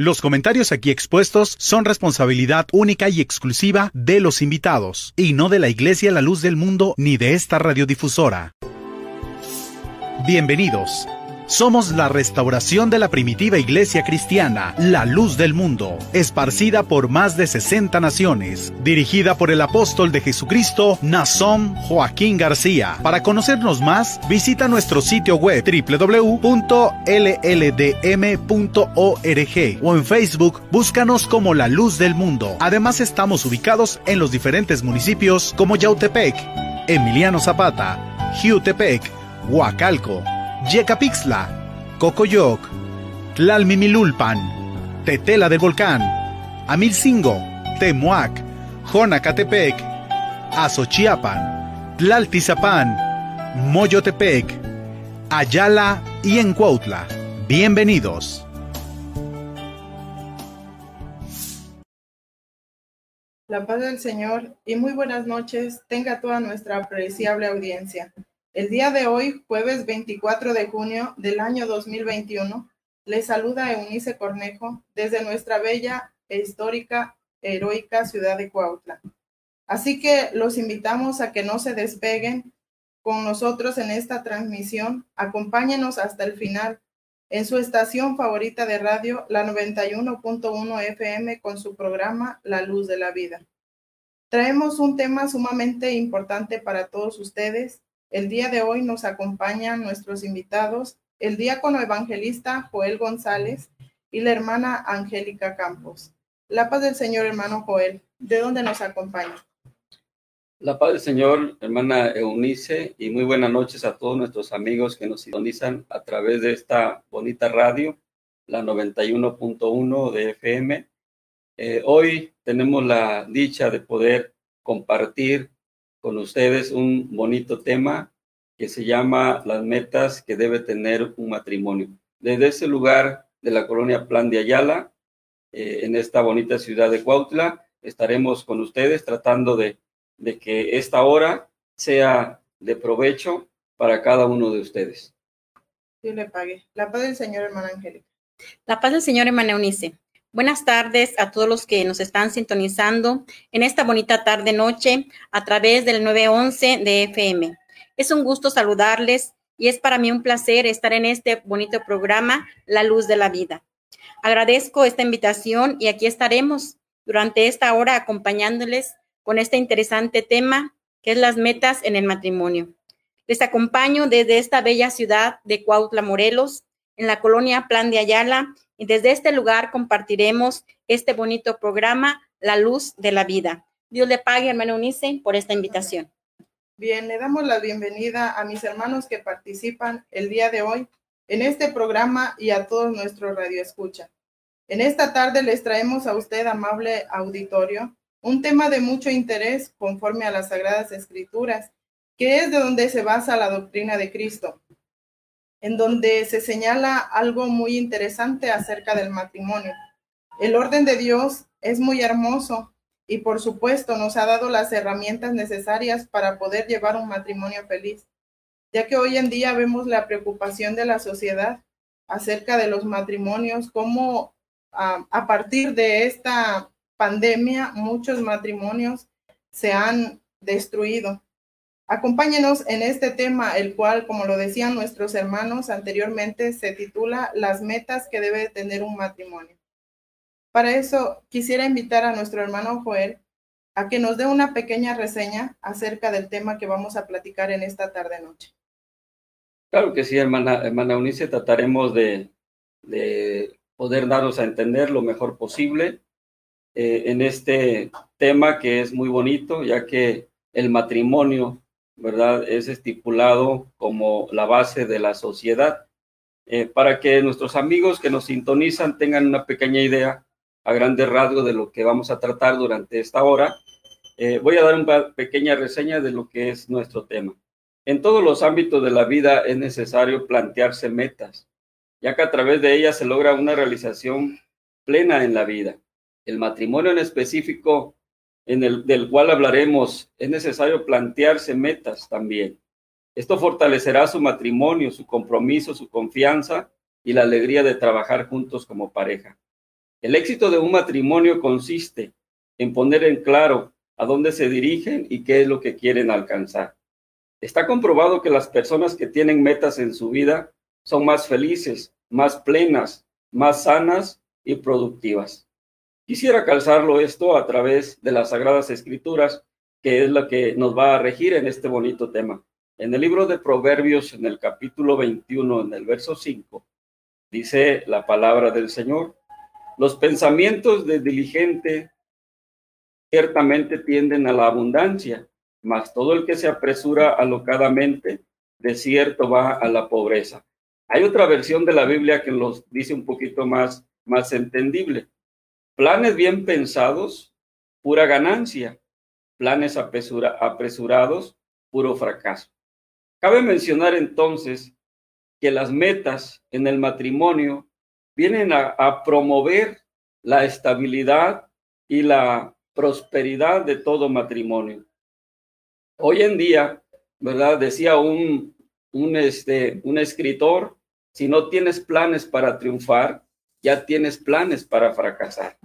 Los comentarios aquí expuestos son responsabilidad única y exclusiva de los invitados, y no de la Iglesia La Luz del Mundo ni de esta radiodifusora. Bienvenidos. Somos la restauración de la primitiva iglesia cristiana, la luz del mundo, esparcida por más de 60 naciones, dirigida por el apóstol de Jesucristo, Nazón Joaquín García. Para conocernos más, visita nuestro sitio web www.lldm.org o en Facebook búscanos como la luz del mundo. Además estamos ubicados en los diferentes municipios como Yautepec, Emiliano Zapata, Jiutepec, Huacalco, Yecapixtla, Cocoyoc, Tlalmimilulpan, Tetela del Volcán, Amilcingo, Temuac, Jonacatepec, Azochiapan, Tlaltizapán, Moyotepec, Ayala y Encuautla. Bienvenidos. La paz del Señor y muy buenas noches tenga toda nuestra apreciable audiencia. El día de hoy, jueves 24 de junio del año 2021, les saluda Eunice Cornejo desde nuestra bella e histórica, heroica ciudad de Cuautla. Así que los invitamos a que no se despeguen con nosotros en esta transmisión. Acompáñenos hasta el final en su estación favorita de radio, la 91.1 FM, con su programa La Luz de la Vida. Traemos un tema sumamente importante para todos ustedes el día de hoy nos acompañan nuestros invitados, el diácono evangelista Joel González y la hermana Angélica Campos. La paz del Señor, hermano Joel, ¿de dónde nos acompaña? La paz del Señor, hermana Eunice, y muy buenas noches a todos nuestros amigos que nos sintonizan a través de esta bonita radio, la 91.1 de FM. Eh, hoy tenemos la dicha de poder compartir con ustedes un bonito tema que se llama las metas que debe tener un matrimonio. Desde ese lugar de la colonia Plan de Ayala, eh, en esta bonita ciudad de Cuautla, estaremos con ustedes tratando de, de que esta hora sea de provecho para cada uno de ustedes. Dios le pague. La paz del Señor, hermana Angélica. La paz del Señor, hermana Eunice. Buenas tardes a todos los que nos están sintonizando en esta bonita tarde-noche a través del 911 de FM. Es un gusto saludarles y es para mí un placer estar en este bonito programa, La Luz de la Vida. Agradezco esta invitación y aquí estaremos durante esta hora acompañándoles con este interesante tema que es las metas en el matrimonio. Les acompaño desde esta bella ciudad de Cuautla, Morelos, en la colonia Plan de Ayala, y desde este lugar compartiremos este bonito programa, La Luz de la Vida. Dios le pague, hermano Unice, por esta invitación. Bien, le damos la bienvenida a mis hermanos que participan el día de hoy en este programa y a todos nuestros radioescucha. En esta tarde les traemos a usted, amable auditorio, un tema de mucho interés conforme a las Sagradas Escrituras, que es de donde se basa la doctrina de Cristo en donde se señala algo muy interesante acerca del matrimonio. El orden de Dios es muy hermoso y por supuesto nos ha dado las herramientas necesarias para poder llevar un matrimonio feliz, ya que hoy en día vemos la preocupación de la sociedad acerca de los matrimonios, cómo a, partir de esta pandemia muchos matrimonios se han destruido. Acompáñenos en este tema, el cual, como lo decían nuestros hermanos anteriormente, se titula Las metas que debe tener un matrimonio. Para eso, quisiera invitar a nuestro hermano Joel a que nos dé una pequeña reseña acerca del tema que vamos a platicar en esta tarde-noche. Claro que sí, hermana, hermana Unice, trataremos de, poder daros a entender lo mejor posible eh, en este tema que es muy bonito, ya que el matrimonio ¿verdad? Es estipulado como la base de la sociedad. Eh, para que nuestros amigos que nos sintonizan tengan una pequeña idea a grandes rasgos de lo que vamos a tratar durante esta hora, eh, voy a dar una pequeña reseña de lo que es nuestro tema. En todos los ámbitos de la vida es necesario plantearse metas, ya que a través de ellas se logra una realización plena en la vida. El matrimonio en específico en el, del cual hablaremos, es necesario plantearse metas también. Esto fortalecerá su matrimonio, su compromiso, su confianza y la alegría de trabajar juntos como pareja. El éxito de un matrimonio consiste en poner en claro a dónde se dirigen y qué es lo que quieren alcanzar. Está comprobado que las personas que tienen metas en su vida son más felices, más plenas, más sanas y productivas. Quisiera calzarlo esto a través de las Sagradas Escrituras, que es lo que nos va a regir en este bonito tema. En el libro de Proverbios, en el capítulo 21, en el verso 5, dice la palabra del Señor, los pensamientos de diligente ciertamente tienden a la abundancia, mas todo el que se apresura alocadamente, de cierto va a la pobreza. Hay otra versión de la Biblia que los dice un poquito más, más entendible. Planes bien pensados, pura ganancia. Planes apresurados, puro fracaso. Cabe mencionar entonces que las metas en el matrimonio vienen a, a promover la estabilidad y la prosperidad de todo matrimonio. Hoy en día, ¿verdad? Decía un, un, este, un escritor, si no tienes planes para triunfar, ya tienes planes para fracasar.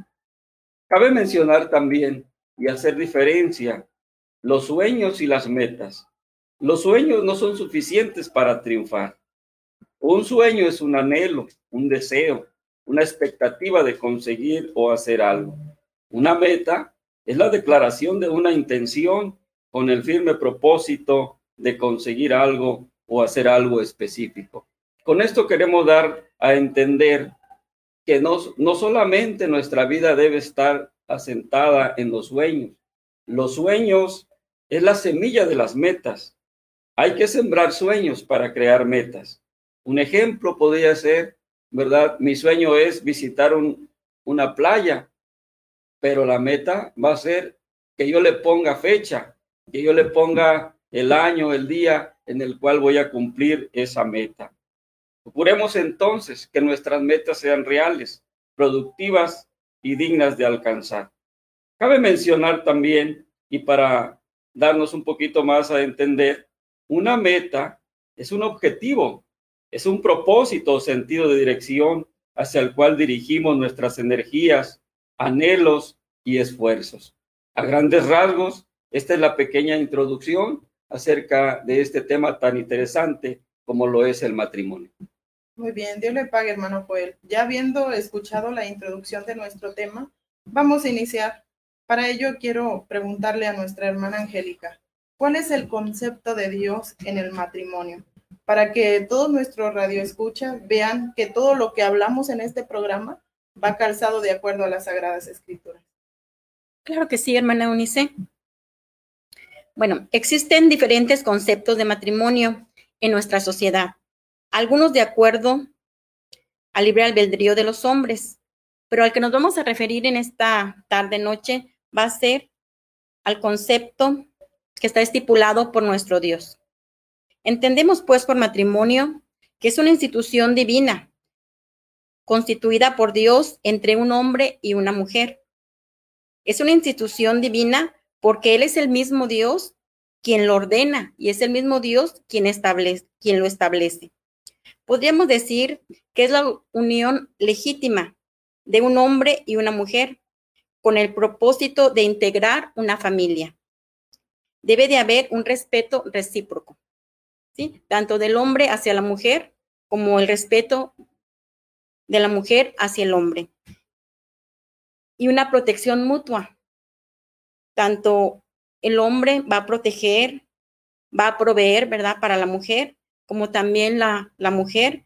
Cabe mencionar también y hacer diferencia los sueños y las metas. Los sueños no son suficientes para triunfar. Un sueño es un anhelo, un deseo, una expectativa de conseguir o hacer algo. Una meta es la declaración de una intención con el firme propósito de conseguir algo o hacer algo específico. Con esto queremos dar a entender que no, no solamente nuestra vida debe estar asentada en los sueños. Los sueños es la semilla de las metas. Hay que sembrar sueños para crear metas. Un ejemplo podría ser, ¿verdad? Mi sueño es visitar un, una playa, pero la meta va a ser que yo le ponga fecha, que yo le ponga el año, el día en el cual voy a cumplir esa meta. Procuremos entonces que nuestras metas sean reales, productivas y dignas de alcanzar. Cabe mencionar también, y para darnos un poquito más a entender, una meta es un objetivo, es un propósito o sentido de dirección hacia el cual dirigimos nuestras energías, anhelos y esfuerzos. A grandes rasgos, esta es la pequeña introducción acerca de este tema tan interesante como lo es el matrimonio. Muy bien, Dios le pague, hermano Joel. Ya habiendo escuchado la introducción de nuestro tema, vamos a iniciar. Para ello quiero preguntarle a nuestra hermana Angélica, ¿cuál es el concepto de Dios en el matrimonio? Para que todos nuestros radioescuchas vean que todo lo que hablamos en este programa va calzado de acuerdo a las Sagradas Escrituras. Claro que sí, hermana Unice. Bueno, existen diferentes conceptos de matrimonio en nuestra sociedad algunos de acuerdo al libre albedrío de los hombres, pero al que nos vamos a referir en esta tarde-noche va a ser al concepto que está estipulado por nuestro Dios. Entendemos pues por matrimonio que es una institución divina constituida por Dios entre un hombre y una mujer. Es una institución divina porque Él es el mismo Dios quien lo ordena y es el mismo Dios quien, establece, quien lo establece. Podríamos decir que es la unión legítima de un hombre y una mujer con el propósito de integrar una familia. Debe de haber un respeto recíproco, ¿sí? Tanto del hombre hacia la mujer como el respeto de la mujer hacia el hombre. Y una protección mutua. Tanto el hombre va a proteger, va a proveer, ¿verdad? Para la mujer como también la, la mujer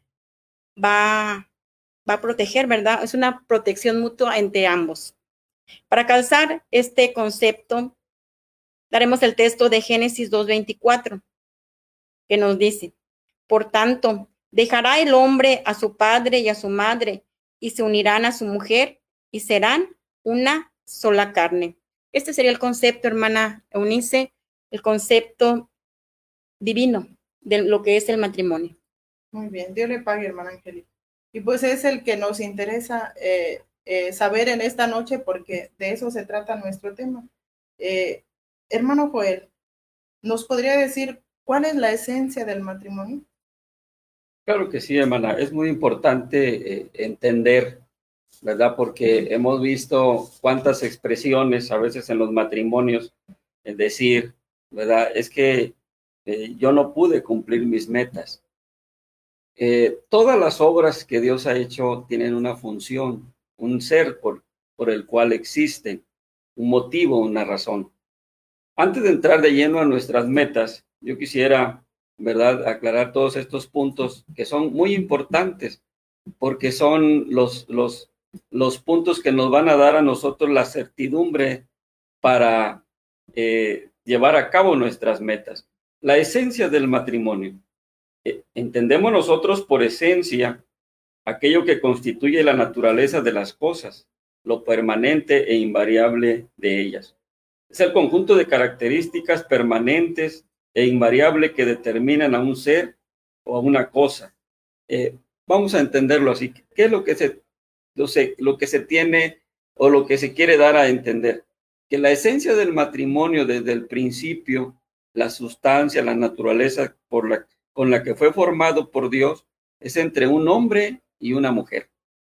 va, va a proteger, ¿verdad? Es una protección mutua entre ambos. Para calzar este concepto, daremos el texto de Génesis 2.24, que nos dice, por tanto, dejará el hombre a su padre y a su madre, y se unirán a su mujer, y serán una sola carne. Este sería el concepto, hermana Eunice, el concepto divino de lo que es el matrimonio. Muy bien, Dios le pague, hermana Angélica. Y pues es el que nos interesa eh, eh, saber en esta noche porque de eso se trata nuestro tema. Eh, hermano Joel, ¿nos podría decir cuál es la esencia del matrimonio? Claro que sí, hermana. Es muy importante entender ¿verdad? Porque hemos visto cuántas expresiones a veces en los matrimonios, es decir, ¿verdad? Es que eh, yo no pude cumplir mis metas. Eh, todas las obras que Dios ha hecho tienen una función, un ser por, por el cual existen, un motivo, una razón. Antes de entrar de lleno a nuestras metas, yo quisiera, ¿verdad?, aclarar todos estos puntos que son muy importantes, porque son los, los, los puntos que nos van a dar a nosotros la certidumbre para eh, llevar a cabo nuestras metas. La esencia del matrimonio. Eh, entendemos nosotros por esencia aquello que constituye la naturaleza de las cosas, lo permanente e invariable de ellas. Es el conjunto de características permanentes e invariables que determinan a un ser o a una cosa. Eh, vamos a entenderlo así. ¿Qué es lo que se, lo, lo que se tiene o lo que se quiere dar a entender? Que la esencia del matrimonio desde el principio, la sustancia, la naturaleza por la, con la que fue formado por Dios, es entre un hombre y una mujer.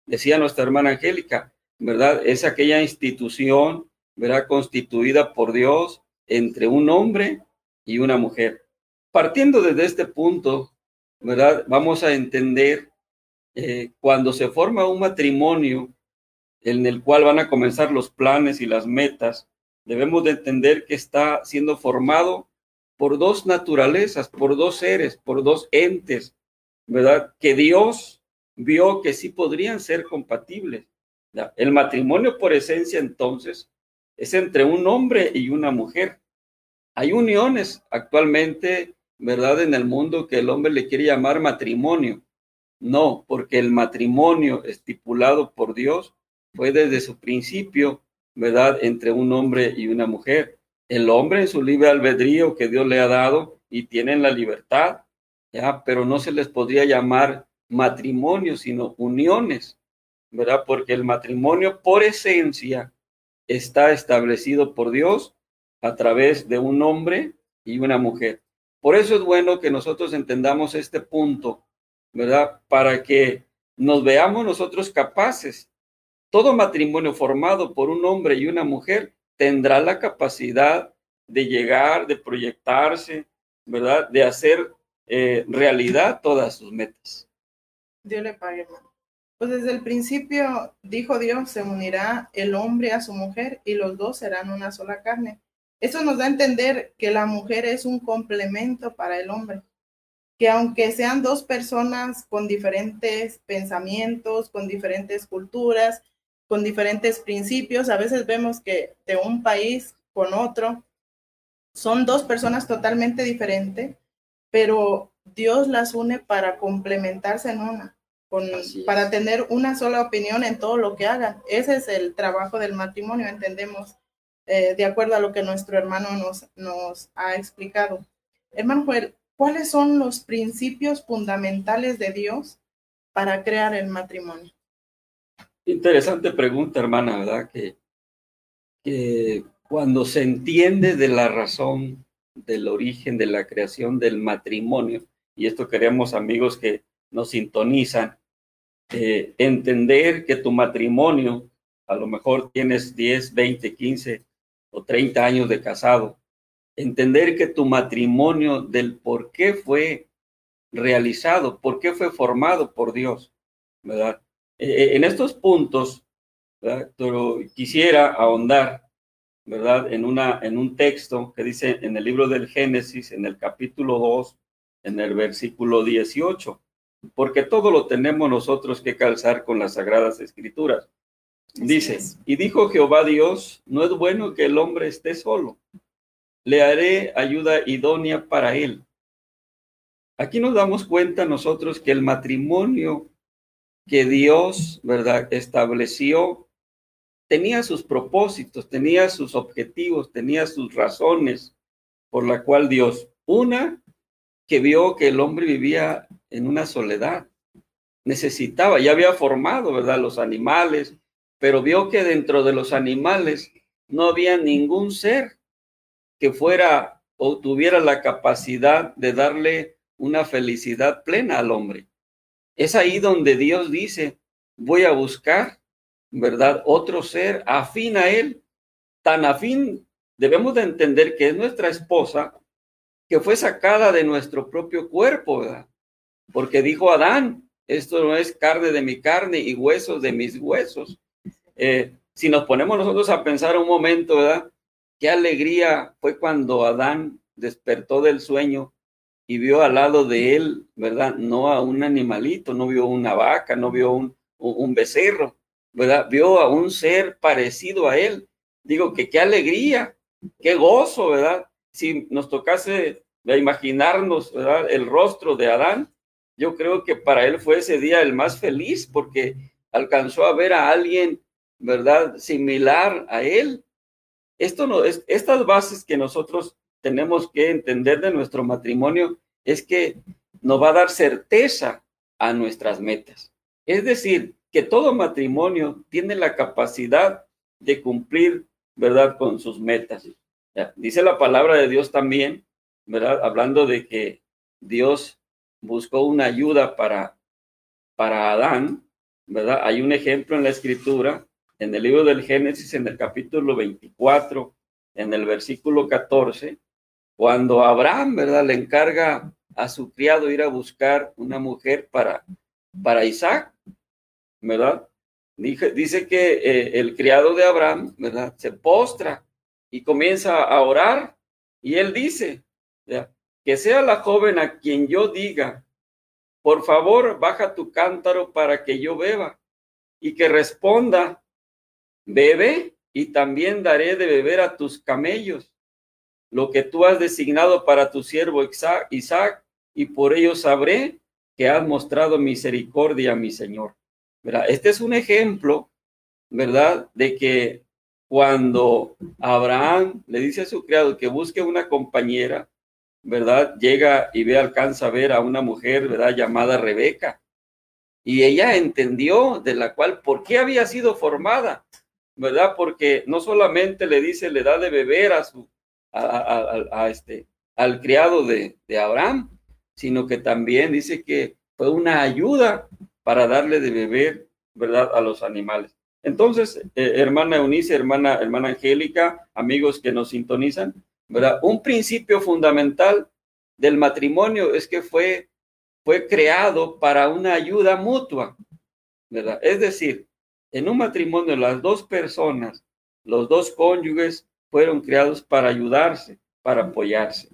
Decía nuestra hermana Angélica, ¿verdad? Es aquella institución verá constituida por Dios entre un hombre y una mujer. Partiendo desde este punto, ¿verdad? Vamos a entender eh, cuando se forma un matrimonio en el cual van a comenzar los planes y las metas, debemos de entender que está siendo formado por dos naturalezas, por dos seres, por dos entes, ¿verdad? Que Dios vio que sí podrían ser compatibles. El matrimonio por esencia entonces es entre un hombre y una mujer. Hay uniones actualmente, ¿verdad? En el mundo que el hombre le quiere llamar matrimonio. No, porque el matrimonio estipulado por Dios fue desde su principio, ¿verdad? Entre un hombre y una mujer. El hombre en su libre albedrío que Dios le ha dado y tienen la libertad, ¿ya? Pero no se les podría llamar matrimonio, sino uniones, ¿verdad? Porque el matrimonio por esencia está establecido por Dios a través de un hombre y una mujer. Por eso es bueno que nosotros entendamos este punto, ¿verdad? Para que nos veamos nosotros capaces. Todo matrimonio formado por un hombre y una mujer tendrá la capacidad de llegar, de proyectarse, ¿verdad? De hacer eh, realidad todas sus metas. Dios le pague, pues desde el principio dijo Dios, se unirá el hombre a su mujer y los dos serán una sola carne. Eso nos da a entender que la mujer es un complemento para el hombre, que aunque sean dos personas con diferentes pensamientos, con diferentes culturas, con diferentes principios, a veces vemos que de un país con otro son dos personas totalmente diferentes, pero Dios las une para complementarse en una para tener una sola opinión en todo lo que hagan. Ese es el trabajo del matrimonio, entendemos, eh, de acuerdo a lo que nuestro hermano nos, nos ha explicado. Hermano Joel, ¿cuáles son los principios fundamentales de Dios para crear el matrimonio? Interesante pregunta, hermana, ¿verdad? Que, cuando se entiende de la razón del origen de la creación del matrimonio, y esto queremos amigos que nos sintonizan, eh, entender que tu matrimonio, a lo mejor tienes 10, 20, 15 o 30 años de casado, entender que tu matrimonio del por qué fue realizado, por qué fue formado por Dios, ¿verdad? Eh, en estos puntos, Pero quisiera ahondar, ¿verdad? En, una, en un texto que dice en el libro del Génesis, en el capítulo 2, en el versículo 18 porque todo lo tenemos nosotros que calzar con las sagradas escrituras. Dice, y dijo Jehová Dios, no es bueno que el hombre esté solo, le haré ayuda idónea para él. Aquí nos damos cuenta nosotros que el matrimonio que Dios, ¿verdad?, estableció, tenía sus propósitos, tenía sus objetivos, tenía sus razones por la cual Dios, una, que vio que el hombre vivía en una soledad. Necesitaba, ya había formado, ¿verdad? Los animales, pero vio que dentro de los animales no había ningún ser que fuera o tuviera la capacidad de darle una felicidad plena al hombre. Es ahí donde Dios dice, voy a buscar ¿verdad? Otro ser afín a él, tan afín, debemos de entender que es nuestra esposa, que fue sacada de nuestro propio cuerpo, ¿verdad? Porque dijo Adán, esto no es carne de mi carne y huesos de mis huesos. Eh, si nos ponemos nosotros a pensar un momento, ¿verdad? Qué alegría fue cuando Adán despertó del sueño y vio al lado de él, ¿verdad? No a un animalito, no vio una vaca, no vio un, un becerro, ¿verdad? Vio a un ser parecido a él. Digo que qué alegría, qué gozo, ¿verdad? Si nos tocase imaginarnos, ¿verdad? El rostro de Adán, yo creo que para él fue ese día el más feliz porque alcanzó a ver a alguien, ¿verdad? Similar a él. Esto no es, estas bases que nosotros tenemos que entender de nuestro matrimonio es que nos va a dar certeza a nuestras metas. Es decir, que todo matrimonio tiene la capacidad de cumplir, ¿verdad?, con sus metas. Dice la palabra de Dios también, ¿verdad? Hablando de que Dios buscó una ayuda para, para Adán, ¿verdad? Hay un ejemplo en la escritura, en el libro del Génesis, en el capítulo 24, en el versículo 14, cuando Abraham, ¿verdad?, le encarga a su criado ir a buscar una mujer para, para Isaac, ¿verdad? Dice, dice que eh, el criado de Abraham, ¿verdad? Se postra y comienza a orar y él dice, que sea la joven a quien yo diga, por favor, baja tu cántaro para que yo beba y que responda, bebe y también daré de beber a tus camellos lo que tú has designado para tu siervo Isaac, y por ello sabré que has mostrado misericordia a mi Señor. Este es un ejemplo, ¿verdad? De que cuando Abraham le dice a su criado que busque una compañera, ¿verdad? Llega y ve, alcanza a ver a una mujer, ¿verdad? Llamada Rebeca. Y ella entendió de la cual, ¿por qué había sido formada? ¿Verdad? Porque no solamente le dice, le da de beber a su, a, este, al criado de, Abraham, sino que también dice que fue una ayuda para darle de beber, ¿verdad?, a los animales. Entonces, eh, hermana Eunice, hermana, hermana Angélica, amigos que nos sintonizan, ¿verdad? Un principio fundamental del matrimonio es que fue, fue creado para una ayuda mutua, ¿verdad? Es decir, en un matrimonio las dos personas, los dos cónyuges fueron creados para ayudarse, para apoyarse.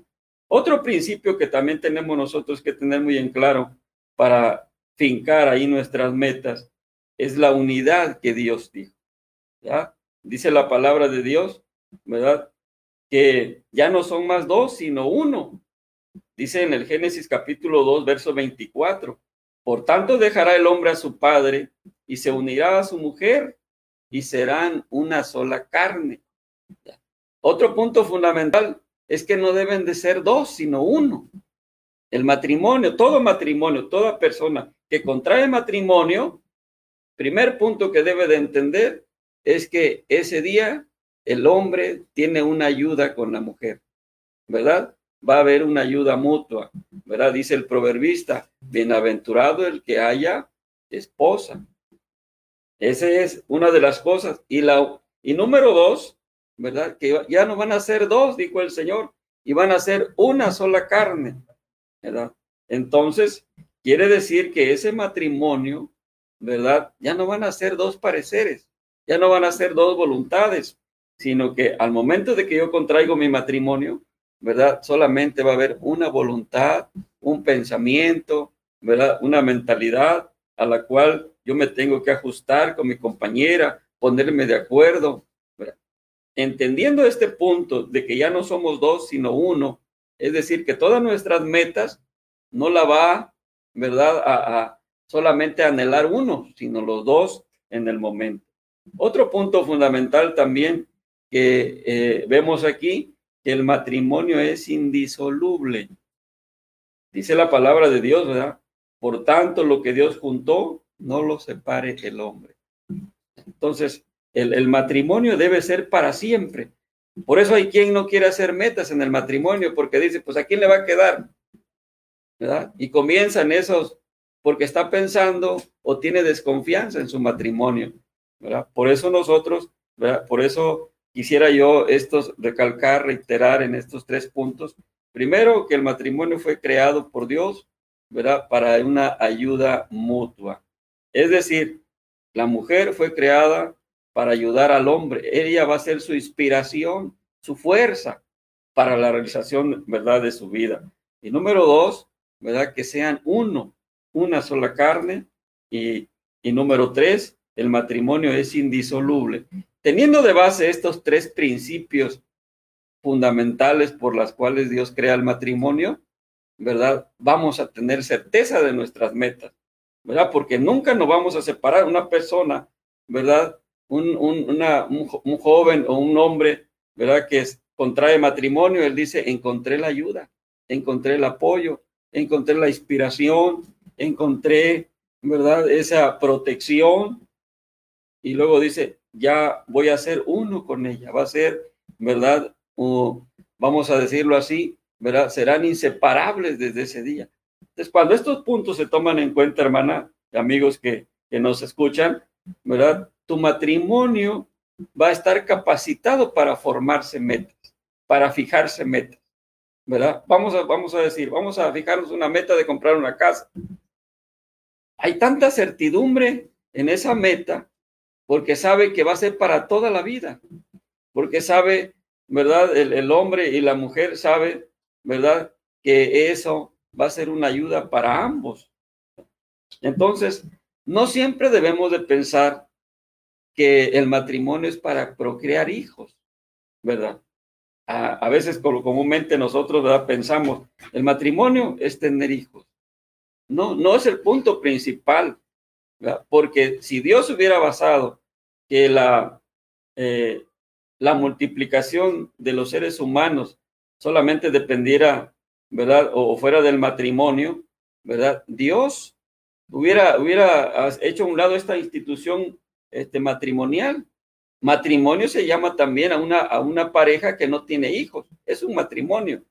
Otro principio que también tenemos nosotros que tener muy en claro para fincar ahí nuestras metas es la unidad que Dios dijo. ¿ya? Dice la palabra de Dios, ¿verdad? Que ya no son más dos, sino uno. Dice en el Génesis capítulo 2, verso 24. Por tanto dejará el hombre a su padre y se unirá a su mujer y serán una sola carne. Otro punto fundamental es que no deben de ser dos, sino uno. El matrimonio, todo matrimonio, toda persona que contrae matrimonio, primer punto que debe de entender es que ese día el hombre tiene una ayuda con la mujer, ¿verdad? Va a haber una ayuda mutua, ¿verdad? Dice el proverbista, bienaventurado el que haya esposa. Esa es una de las cosas. Y, la, y número dos, ¿verdad? Que ya no van a ser dos, dijo el Señor, y van a ser una sola carne, ¿verdad? Entonces, quiere decir que ese matrimonio, ¿verdad? Ya no van a ser dos pareceres, ya no van a ser dos voluntades, sino que al momento de que yo contraigo mi matrimonio, ¿verdad? Solamente va a haber una voluntad, un pensamiento, ¿verdad? Una mentalidad a la cual yo me tengo que ajustar con mi compañera, ponerme de acuerdo, entendiendo este punto de que ya no somos dos, sino uno, es decir, que todas nuestras metas no la va, ¿verdad?, a, solamente anhelar uno, sino los dos en el momento. Otro punto fundamental también que eh, vemos aquí, que el matrimonio es indisoluble. Dice la palabra de Dios, ¿verdad? Por tanto, lo que Dios juntó, no lo separe el hombre. Entonces, el, matrimonio debe ser para siempre. Por eso hay quien no quiere hacer metas en el matrimonio, porque dice, pues a quién le va a quedar. ¿verdad? Y comienzan esos, porque está pensando o tiene desconfianza en su matrimonio. ¿verdad? Por eso nosotros, ¿verdad? Por eso quisiera yo estos recalcar, reiterar en estos tres puntos. Primero, que el matrimonio fue creado por Dios, ¿verdad? Para una ayuda mutua. Es decir, la mujer fue creada para ayudar al hombre. Ella va a ser su inspiración, su fuerza para la realización, ¿verdad?, de su vida. Y número dos, ¿verdad?, que sean uno, una sola carne. Y, y número tres, el matrimonio es indisoluble. Teniendo de base estos tres principios fundamentales por las cuales Dios crea el matrimonio, ¿verdad? Vamos a tener certeza de nuestras metas, ¿verdad? Porque nunca nos vamos a separar una persona, ¿verdad? Un, un, un, un joven o un hombre, ¿verdad? Que es, contrae matrimonio, él dice, encontré la ayuda, encontré el apoyo, encontré la inspiración, encontré, ¿verdad? Esa protección. Y luego dice, ya voy a ser uno con ella, va a ser, ¿verdad? O, vamos a decirlo así, ¿verdad? Serán inseparables desde ese día. Entonces, cuando estos puntos se toman en cuenta, hermana, amigos que, que nos escuchan, ¿verdad? Tu matrimonio va a estar capacitado para formarse metas, para fijarse metas, ¿verdad? Vamos a, vamos a decir, vamos a fijarnos una meta de comprar una casa. Hay tanta certidumbre en esa meta porque sabe que va a ser para toda la vida, porque sabe, ¿verdad? El, el hombre y la mujer sabe ¿verdad? Que eso va a ser una ayuda para ambos. Entonces, no siempre debemos de pensar que el matrimonio es para procrear hijos, ¿verdad? A, veces comúnmente nosotros ¿verdad? pensamos, el matrimonio es tener hijos. No, no es el punto principal, ¿verdad? porque si Dios hubiera basado que la, eh, la multiplicación de los seres humanos solamente dependiera, ¿verdad? O, fuera del matrimonio, ¿verdad? Dios hubiera, hubiera hecho a un lado esta institución este, matrimonial. Matrimonio se llama también a una, a una pareja que no tiene hijos. Es un matrimonio.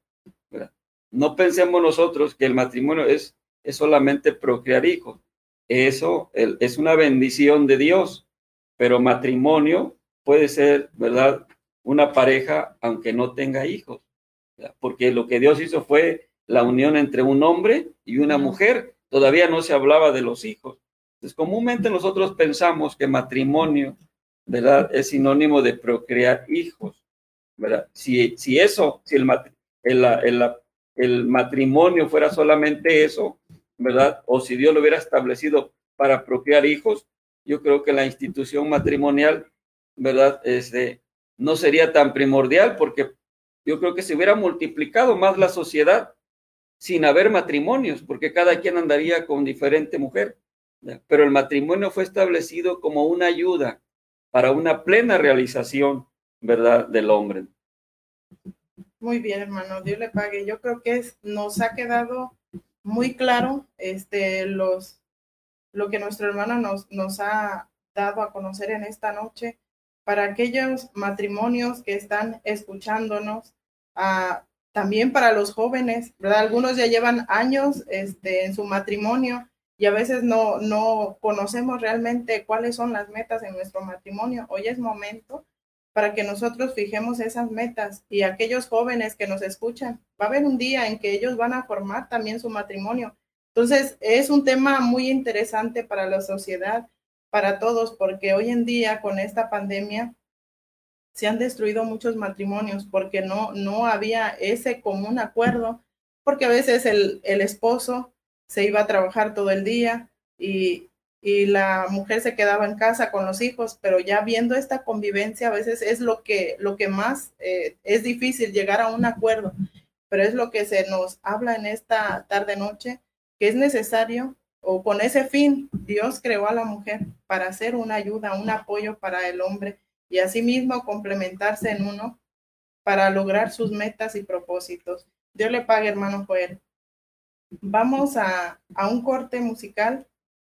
¿verdad? No pensemos nosotros que el matrimonio es, es solamente procrear hijos. Eso el, es una bendición de Dios, pero matrimonio puede ser, ¿verdad? Una pareja aunque no tenga hijos porque lo que Dios hizo fue la unión entre un hombre y una mujer. Todavía no se hablaba de los hijos. Comúnmente nosotros pensamos que matrimonio. Es sinónimo de procrear hijos. Si, eso, si el, matrimonio fuera solamente eso. O si Dios lo hubiera establecido para procrear hijos, yo creo que la institución matrimonial. Este, no sería tan primordial porque yo creo que se hubiera multiplicado más la sociedad sin haber matrimonios, porque cada quien andaría con diferente mujer. Pero el matrimonio fue establecido como una ayuda para una plena realización, ¿verdad?, del hombre. Muy bien, hermano, Dios le pague. Yo creo que nos ha quedado muy claro este, los, lo que nuestro hermano nos, nos ha dado a conocer en esta noche para aquellos matrimonios que están escuchándonos, ah, también para los jóvenes, ¿verdad? Algunos ya llevan años este, en su matrimonio y a veces no, no conocemos realmente cuáles son las metas en nuestro matrimonio. Hoy es momento para que nosotros fijemos esas metas y aquellos jóvenes que nos escuchan, va a haber un día en que ellos van a formar también su matrimonio. Entonces, es un tema muy interesante para la sociedad para todos, porque hoy en día con esta pandemia se han destruido muchos matrimonios porque no, no había ese común acuerdo, porque a veces el, el esposo se iba a trabajar todo el día y, y, la mujer se quedaba en casa con los hijos, pero ya viendo esta convivencia a veces es lo que, lo que más eh, es difícil llegar a un acuerdo, pero es lo que se nos habla en esta tarde noche, que es necesario o con ese fin, Dios creó a la mujer para ser una ayuda, un apoyo para el hombre y asimismo complementarse en uno para lograr sus metas y propósitos. Dios le pague, hermano Joel. Vamos a, a un corte musical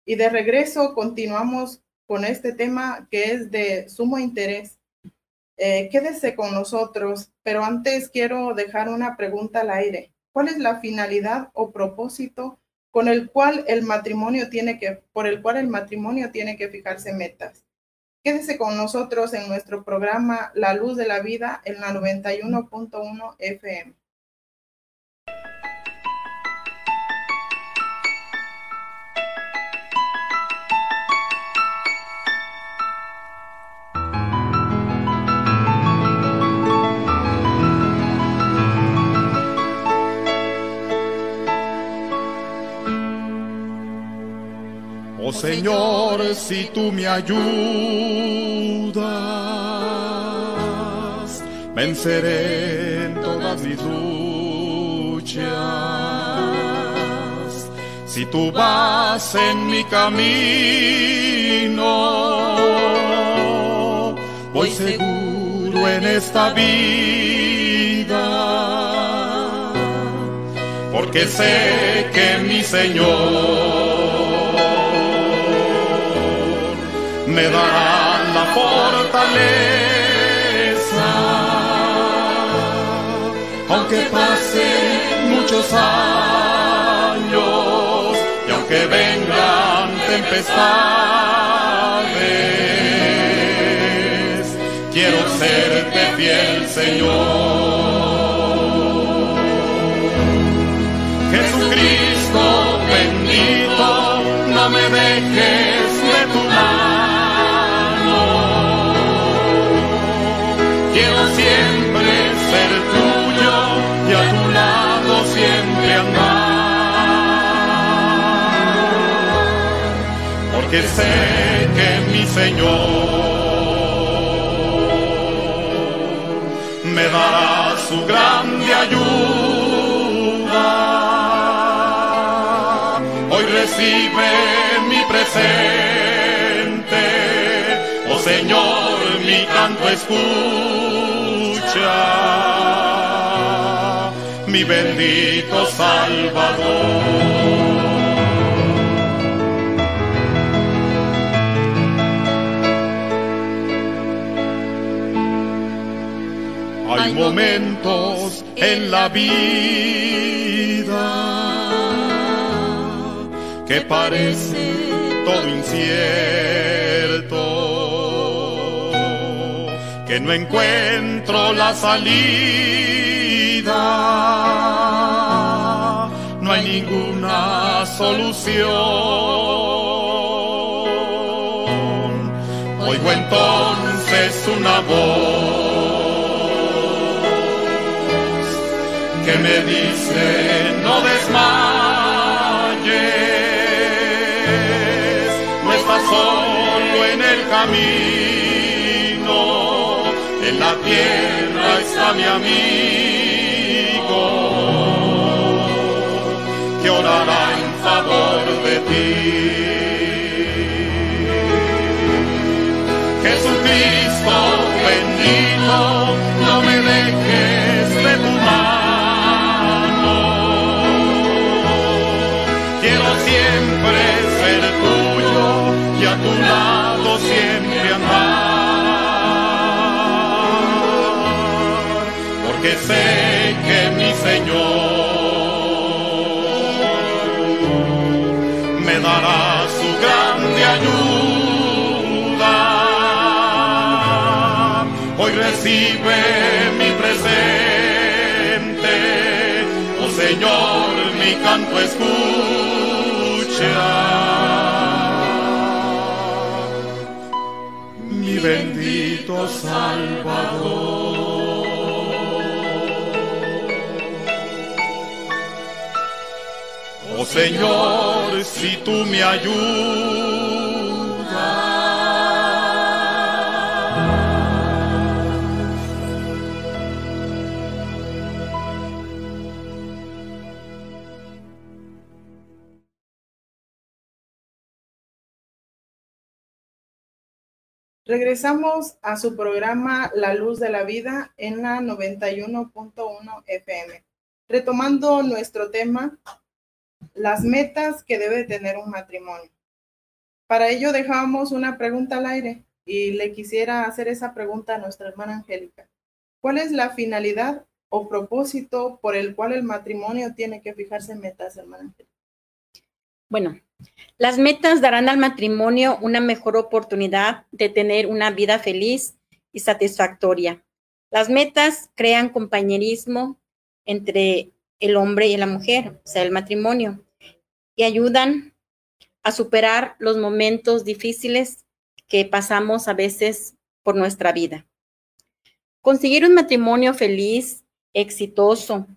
y de regreso continuamos con este tema que es de sumo interés. Eh, quédese con nosotros, pero antes quiero dejar una pregunta al aire. ¿Cuál es la finalidad o propósito con el cual el matrimonio tiene que, por el cual el matrimonio tiene que fijarse metas. Quédese con nosotros en nuestro programa La Luz de la Vida en la 91.1 FM. Oh Señor, si tú me ayudas, venceré en todas mis luchas. Si tú vas en mi camino, voy seguro en esta vida, porque sé que mi Señor me darán la fortaleza. Aunque pasen muchos años y aunque vengan tempestades, quiero serte fiel, Señor. Jesucristo bendito, no me dejes de tu mano. Ser tuyo y a tu lado siempre andar. Porque sé que mi Señor me dará su grande ayuda. Hoy recibe mi presente, mi canto escucha, mi bendito Salvador. Hay momentos en la vida que parece todo incierto, no encuentro la salida, no hay ninguna solución. Oigo entonces una voz que me dice no desmayes, no estás solo en el camino, la tierra está mi amigo, que orará en favor de ti. Jesucristo bendito, no me dejes de tu mano. Quiero siempre ser tuyo y a tu lado siempre andar. Porque sé que mi Señor me dará su grande ayuda. Hoy recibe mi presente, oh Señor, mi canto escucha. Mi bendito Salvador. Señor, si tú me ayudas. Regresamos a su programa La Luz de la Vida en la 91.1 FM. Retomando nuestro tema, las metas que debe tener un matrimonio. Para ello dejamos una pregunta al aire y le quisiera hacer esa pregunta a nuestra hermana Angélica. ¿Cuál es la finalidad o propósito por el cual el matrimonio tiene que fijarse metas, hermana Angélica? Bueno, Las metas darán al matrimonio una mejor oportunidad de tener una vida feliz y satisfactoria. Las metas crean compañerismo entre el hombre y la mujer, o sea, el matrimonio, y ayudan a superar los momentos difíciles que pasamos a veces por nuestra vida. Conseguir un matrimonio feliz, exitoso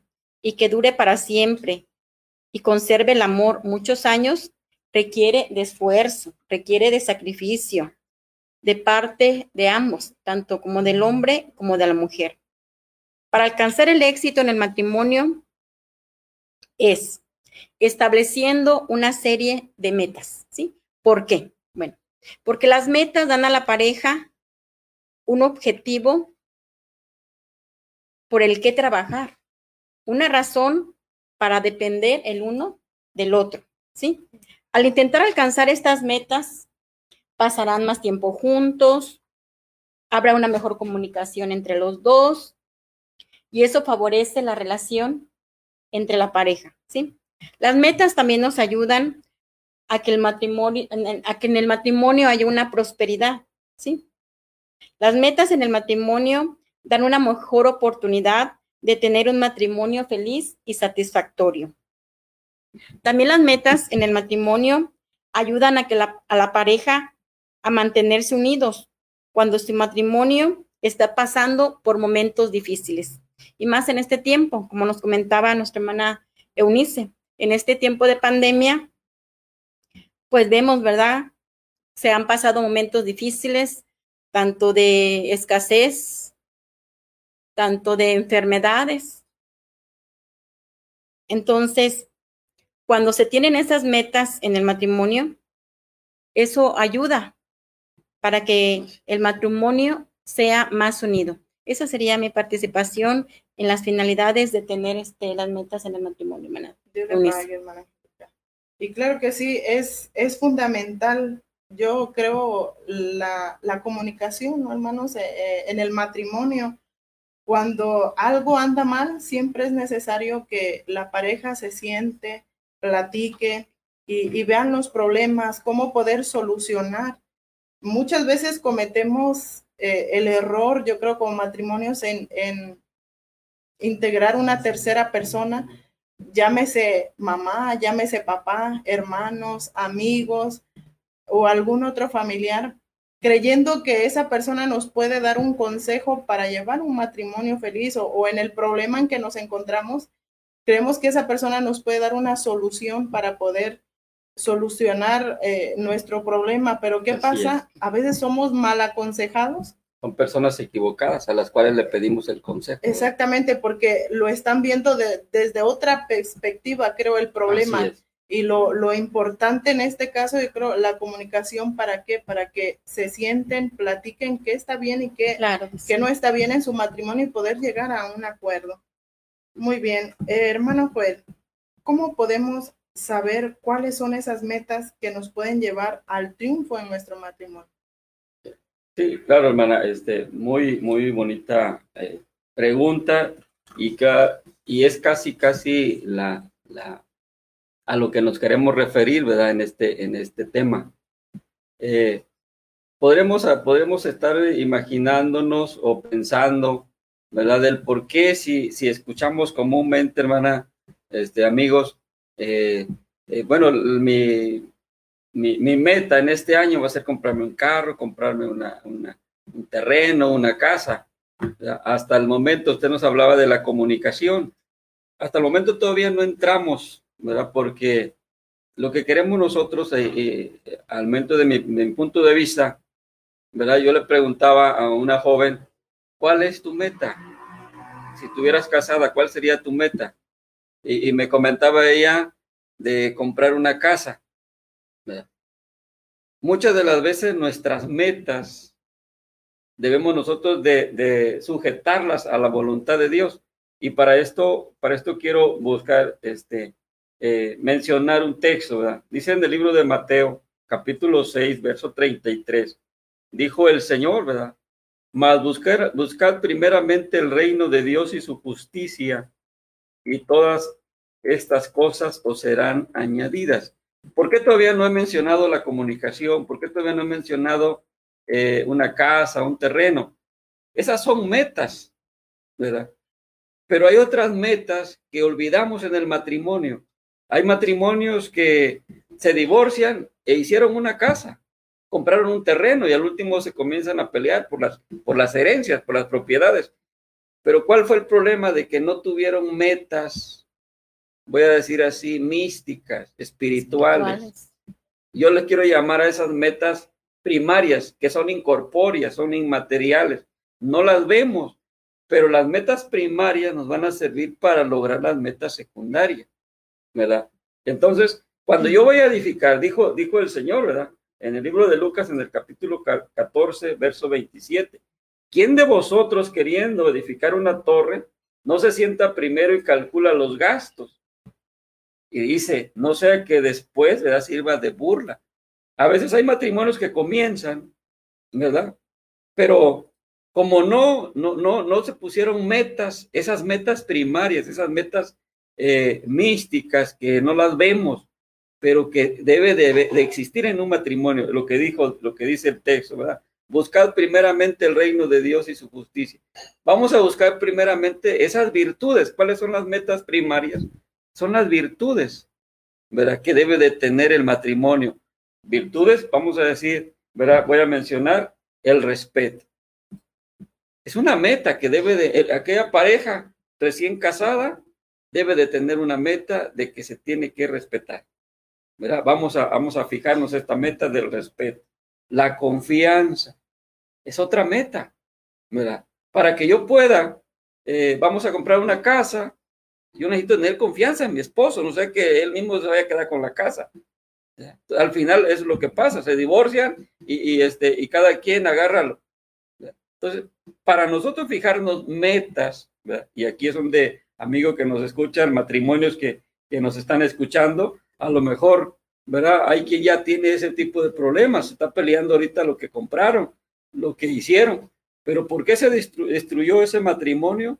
y que dure para siempre y conserve el amor muchos años requiere de esfuerzo, requiere de sacrificio de parte de ambos, tanto como del hombre como de la mujer. Para alcanzar el éxito en el matrimonio es estableciendo una serie de metas, ¿sí? ¿Por qué? Bueno, porque las metas dan a la pareja un objetivo por el que trabajar, una razón para depender el uno del otro, ¿sí? Al intentar alcanzar estas metas, pasarán más tiempo juntos, habrá una mejor comunicación entre los dos y eso favorece la relación entre la pareja, ¿sí? Las metas también nos ayudan a que el matrimonio, a que en el matrimonio haya una prosperidad, ¿sí? Las metas en el matrimonio dan una mejor oportunidad de tener un matrimonio feliz y satisfactorio. También las metas en el matrimonio ayudan a que la, a la pareja a mantenerse unidos cuando su matrimonio está pasando por momentos difíciles. Y más en este tiempo, como nos comentaba nuestra hermana Eunice, en este tiempo de pandemia, pues vemos, ¿verdad? Se han pasado momentos difíciles, tanto de escasez, tanto de enfermedades. Entonces, cuando se tienen esas metas en el matrimonio, eso ayuda para que el matrimonio sea más unido. Esa sería mi participación en las finalidades de tener este, las metas en el matrimonio, Y claro que sí, es, es fundamental, yo creo, la, la comunicación, ¿no, hermanos? Eh, eh, en el matrimonio, cuando algo anda mal, siempre es necesario que la pareja se siente, platique y, vean los problemas, cómo poder solucionar. Muchas veces cometemos eh, el error, yo creo, como matrimonios, en, en integrar una tercera persona, llámese mamá, llámese papá, hermanos, amigos o algún otro familiar, creyendo que esa persona nos puede dar un consejo para llevar un matrimonio feliz o, o en el problema en que nos encontramos, creemos que esa persona nos puede dar una solución para poder solucionar eh, nuestro problema, pero ¿qué pasa? A veces somos mal aconsejados. Son personas equivocadas a las cuales le pedimos el consejo. Exactamente, porque lo están viendo desde otra perspectiva, creo, el problema. Y lo, lo, importante en este caso, yo creo, la comunicación, ¿para qué? Para que se sienten, platiquen qué está bien y qué, qué no está bien en su matrimonio y poder llegar a un acuerdo. Muy bien. Eh, hermano Joel, ¿cómo podemos saber cuáles son esas metas que nos pueden llevar al triunfo en nuestro matrimonio? Sí, claro, hermana, este, muy, muy bonita eh, pregunta y, y es casi, casi la, la, a lo que nos queremos referir, ¿verdad? En este, en este tema. Eh, podremos, podremos estar imaginándonos o pensando ¿verdad? Del por qué, si, si escuchamos comúnmente, hermana, este, amigos, eh, eh, bueno, mi, mi, mi, meta en este año va a ser comprarme un carro, comprarme una, una un terreno, una casa. Hasta el momento usted nos hablaba de la comunicación. Hasta el momento todavía no entramos, ¿verdad? Porque lo que queremos nosotros, eh, al momento de mi punto de vista, ¿verdad? Yo le preguntaba a una joven, ¿cuál es tu meta? Si estuvieras casada, ¿cuál sería tu meta? Y, me comentaba ella de comprar una casa. Muchas de las veces nuestras metas debemos nosotros de, sujetarlas a la voluntad de Dios. Y para esto, para esto quiero buscar, este, eh, mencionar un texto. ¿verdad? Dice en el libro de Mateo, capítulo 6, verso 33. Dijo el Señor, ¿verdad? Mas buscar, buscad primeramente el reino de Dios y su justicia, y todas estas cosas os serán añadidas. ¿Por qué todavía no he mencionado la comunicación? ¿Por qué todavía no he mencionado eh, una casa, un terreno? Esas son metas, ¿verdad? Pero hay otras metas que olvidamos en el matrimonio. Hay matrimonios que se divorcian e hicieron una casa, compraron un terreno y al último se comienzan a pelear por las, por las herencias, por las propiedades. Pero ¿cuál fue el problema de que no tuvieron metas, voy a decir así, místicas, espirituales? Yo les quiero llamar a esas metas primarias, que son incorpóreas, son inmateriales. No las vemos, pero las metas primarias nos van a servir para lograr las metas secundarias, ¿verdad? Entonces, cuando yo voy a edificar, dijo, dijo el Señor, ¿verdad? En el libro de Lucas, en el capítulo 14, verso 27, ¿quién de vosotros queriendo edificar una torre no se sienta primero y calcula los gastos? Y dice, no sea que después, ¿verdad? Sirva de burla. A veces hay matrimonios que comienzan, ¿verdad? Pero como no, no, no, no se pusieron metas, esas metas primarias, esas metas eh, místicas que no las vemos, pero que debe de, existir en un matrimonio, lo que dijo, lo que dice el texto, ¿verdad? Buscad primeramente el reino de Dios y su justicia. Vamos a buscar primeramente esas virtudes. ¿Cuáles son las metas primarias? Son las virtudes, ¿verdad? Que debe de tener el matrimonio. Virtudes, vamos a decir, ¿verdad? Voy a mencionar el respeto. Es una meta que debe de, aquella pareja recién casada debe de tener una meta de que se tiene que respetar. Vamos a, vamos a fijarnos esta meta del respeto. La confianza es otra meta, ¿verdad? Para que yo pueda, eh, vamos a comprar una casa, yo necesito tener confianza en mi esposo, no sé que él mismo se vaya a quedar con la casa. Al final es lo que pasa, se divorcian y, este, y cada quien agarra. Entonces, para nosotros fijarnos metas, y aquí es donde, amigos que nos escuchan, matrimonios que, que nos están escuchando, a lo mejor, ¿verdad? Hay quien ya tiene ese tipo de problemas, está peleando ahorita lo que compraron, lo que hicieron. Pero ¿por qué se destruyó ese matrimonio?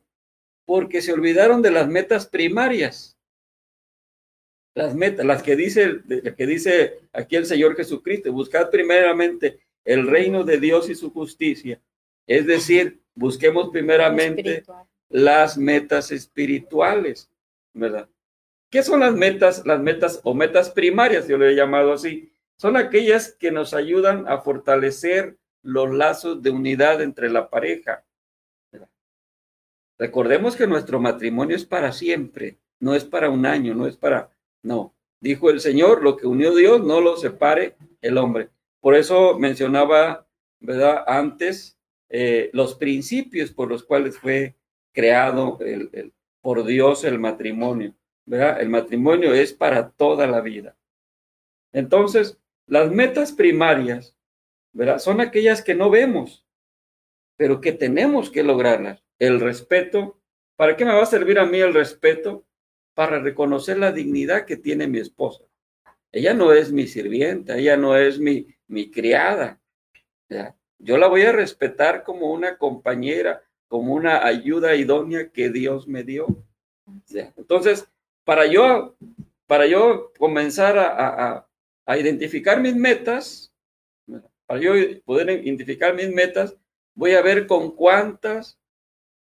Porque se olvidaron de las metas primarias. Las metas, las que dice, que dice aquí el Señor Jesucristo, buscad primeramente el reino de Dios y su justicia. Es decir, busquemos primeramente las metas espirituales, ¿verdad? ¿Qué son las metas? Las metas o metas primarias, yo le he llamado así. Son aquellas que nos ayudan a fortalecer los lazos de unidad entre la pareja. Recordemos que nuestro matrimonio es para siempre, no es para un año, no es para... No, dijo el Señor, lo que unió Dios no lo separe el hombre. Por eso mencionaba, ¿verdad? Antes eh, los principios por los cuales fue creado el, por Dios el matrimonio. El matrimonio es para toda la vida. Entonces, las metas primarias, ¿verdad? Son aquellas que no vemos, pero que tenemos que lograrlas. El respeto. ¿Para qué me va a servir a mí el respeto? Para reconocer la dignidad que tiene mi esposa. Ella no es mi sirvienta, ella no es mi, mi criada. Yo la voy a respetar como una compañera, como una ayuda idónea que Dios me dio. Entonces, para yo, para yo comenzar a, identificar mis metas, para yo poder identificar mis metas, voy a ver con cuántas,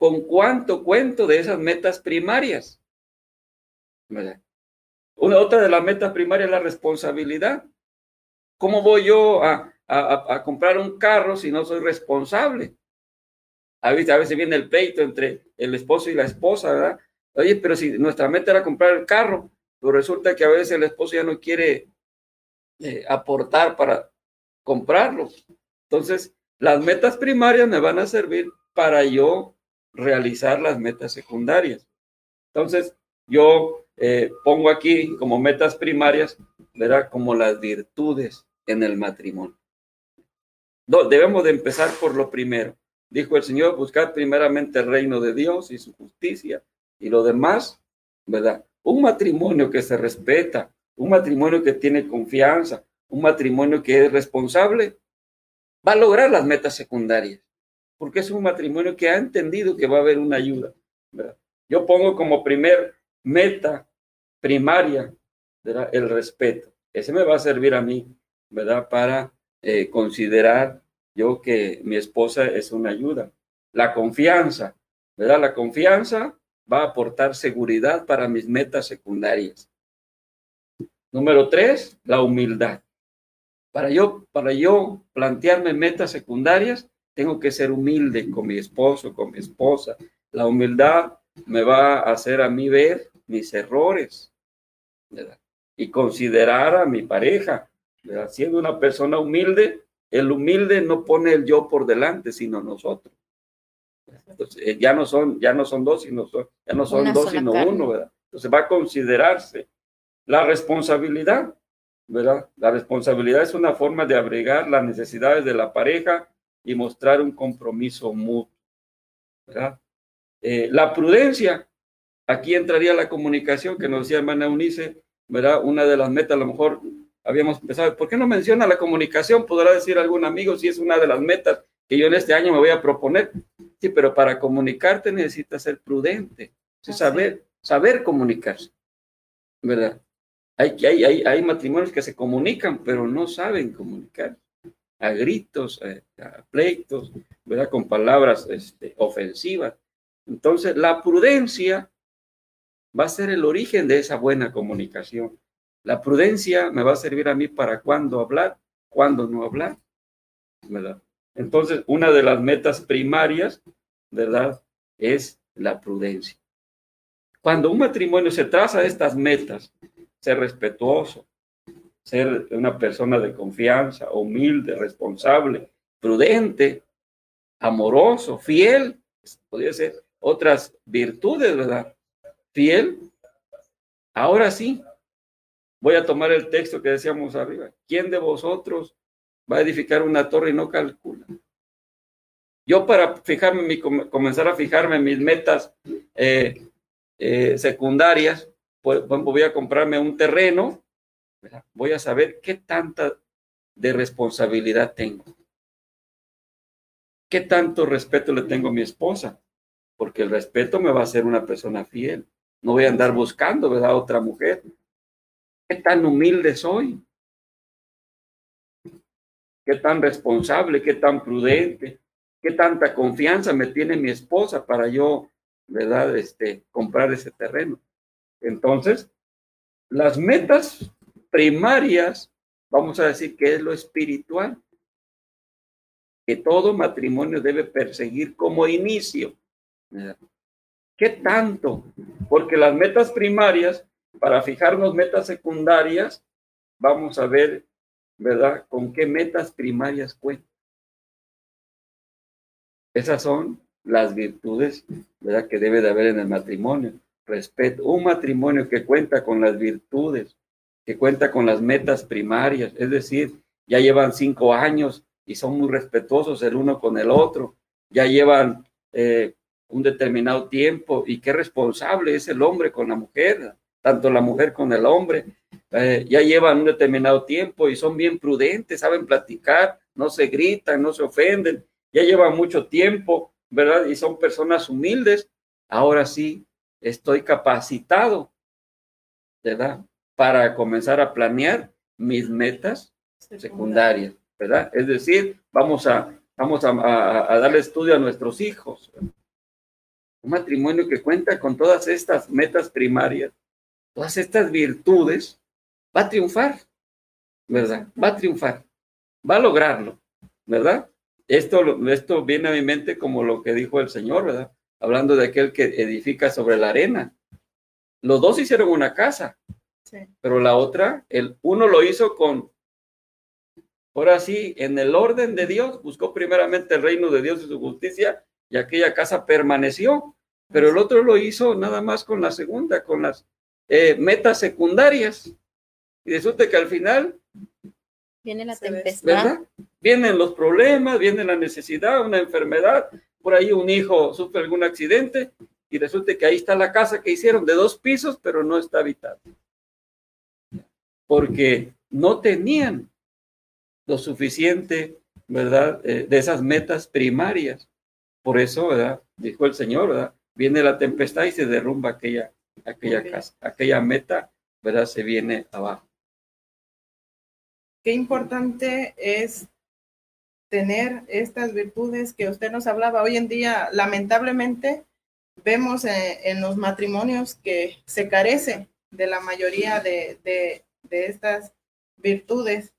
con cuánto cuento de esas metas primarias. Una otra de las metas primarias es la responsabilidad. ¿Cómo voy yo a, comprar un carro si no soy responsable? A veces, a veces viene el pleito entre el esposo y la esposa, ¿verdad? Oye, pero si nuestra meta era comprar el carro, pero resulta que a veces el esposo ya no quiere eh, aportar para comprarlo. Entonces, las metas primarias me van a servir para yo realizar las metas secundarias. Entonces, yo eh, pongo aquí como metas primarias, ¿verdad? Como las virtudes en el matrimonio. debemos de empezar por lo primero. Dijo el Señor, buscar primeramente el reino de Dios y su justicia y lo demás, ¿verdad? Un matrimonio que se respeta, un matrimonio que tiene confianza, un matrimonio que es responsable, va a lograr las metas secundarias, porque es un matrimonio que ha entendido que va a haber una ayuda. ¿verdad? Yo pongo como primer meta primaria el respeto. Ese me va a servir a mí, ¿verdad? Para eh, considerar yo que mi esposa es una ayuda. La confianza, ¿verdad? La confianza va a aportar seguridad para mis metas secundarias. Número tres, la humildad. Para yo, para yo plantearme metas secundarias, tengo que ser humilde con mi esposo, con mi esposa. La humildad me va a hacer a mí ver mis errores y considerar a mi pareja. Siendo una persona humilde, el humilde no pone el yo por delante, sino nosotros. Eh, ya no son, ya no son dos, sino son, ya no son dos, sino uno, ¿verdad? Entonces va a considerarse la responsabilidad, ¿verdad? La responsabilidad es una forma de abrigar las necesidades de la pareja y mostrar un compromiso mutuo, ¿verdad? Eh, la prudencia, aquí entraría la comunicación que nos decía hermana Eunice, ¿verdad? Una de las metas, a lo mejor habíamos empezado, ¿por qué no menciona la comunicación? Podrá decir algún amigo si es una de las metas que yo en este año me voy a proponer. Sí, pero para comunicarte necesitas ser prudente, saber, saber comunicarse, ¿verdad? Hay, hay, hay, hay matrimonios que se comunican, pero no saben comunicar. A gritos, a, pleitos, ¿verdad? Con palabras este, ofensivas. Entonces, la prudencia va a ser el origen de esa buena comunicación. La prudencia me va a servir a mí para cuándo hablar, cuándo no hablar, ¿verdad? Entonces, una de las metas primarias, ¿verdad? Es la prudencia. Cuando un matrimonio se traza estas metas, ser respetuoso, ser una persona de confianza, humilde, responsable, prudente, amoroso, fiel, podría ser otras virtudes, ¿verdad? Fiel. Ahora sí, voy a tomar el texto que decíamos arriba. ¿Quién de vosotros va a edificar una torre y no calcula? Yo para fijarme, mi, comenzar a fijarme en mis metas eh, eh, secundarias, pues, voy a comprarme un terreno, voy a saber qué tanta de responsabilidad tengo. ¿Qué tanto respeto le tengo a mi esposa? Porque el respeto me va a hacer una persona fiel. No voy a andar buscando, ¿verdad? Otra mujer. ¿Qué tan humilde soy? ¿Qué tan responsable? ¿Qué tan prudente? ¿Qué tanta confianza me tiene mi esposa para yo, ¿verdad? Este, comprar ese terreno. Entonces, las metas primarias, vamos a decir que es lo espiritual, que todo matrimonio debe perseguir como inicio. ¿Qué tanto? Porque las metas primarias, para fijarnos metas secundarias, vamos a ver, ¿verdad? Con qué metas primarias cuentan. Esas son las virtudes, ¿verdad? Que debe de haber en el matrimonio. Respeto. Un matrimonio que cuenta con las virtudes, que cuenta con las metas primarias, es decir, ya llevan cinco años y son muy respetuosos el uno con el otro, ya llevan eh, un determinado tiempo y qué responsable es el hombre con la mujer, tanto la mujer con el hombre, eh, ya llevan un determinado tiempo y son bien prudentes, saben platicar, no se gritan, no se ofenden, ya llevan mucho tiempo, ¿verdad? Y son personas humildes. Ahora sí, estoy capacitado, ¿verdad? Para comenzar a planear mis metas secundarias, ¿verdad? Es decir, vamos a, vamos a, a darle estudio a nuestros hijos, un matrimonio que cuenta con todas estas metas primarias, todas estas virtudes, va a triunfar, ¿verdad? Va a triunfar, va a lograrlo, ¿verdad? Esto, esto viene a mi mente como lo que dijo el Señor, ¿verdad? Hablando de aquel que edifica sobre la arena. Los dos hicieron una casa, pero la otra, el uno lo hizo con, ahora sí, en el orden de Dios, buscó primeramente el reino de Dios y su justicia, y aquella casa permaneció, pero el otro lo hizo nada más con la segunda, con las eh, metas secundarias. Y resulta que al final... Viene la tempestad. Vienen los problemas, viene la necesidad, una enfermedad, por ahí un hijo sufre algún accidente y resulta que ahí está la casa que hicieron de dos pisos, pero no está habitada. Porque no tenían lo suficiente, ¿verdad? Eh, de esas metas primarias. Por eso, ¿verdad? Dijo el Señor, ¿verdad? Viene la tempestad y se derrumba aquella, aquella casa, aquella meta, ¿verdad? Se viene abajo. qué importante es tener estas virtudes que usted nos hablaba. Hoy en día, lamentablemente, vemos en, los matrimonios que se carece de la mayoría de, de, estas virtudes.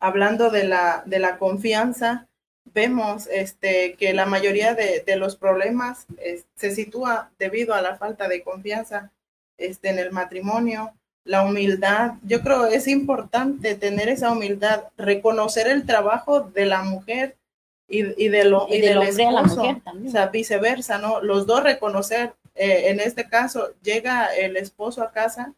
Hablando de la, de la confianza, vemos este, que la mayoría de, de los problemas se sitúa debido a la falta de confianza este, en el matrimonio, la humildad. Yo creo es importante tener esa humildad, reconocer el trabajo de la mujer y, y, de lo, y, del esposo, la mujer también. o sea, viceversa, ¿no? Los dos reconocer, eh, en este caso, llega el esposo a casa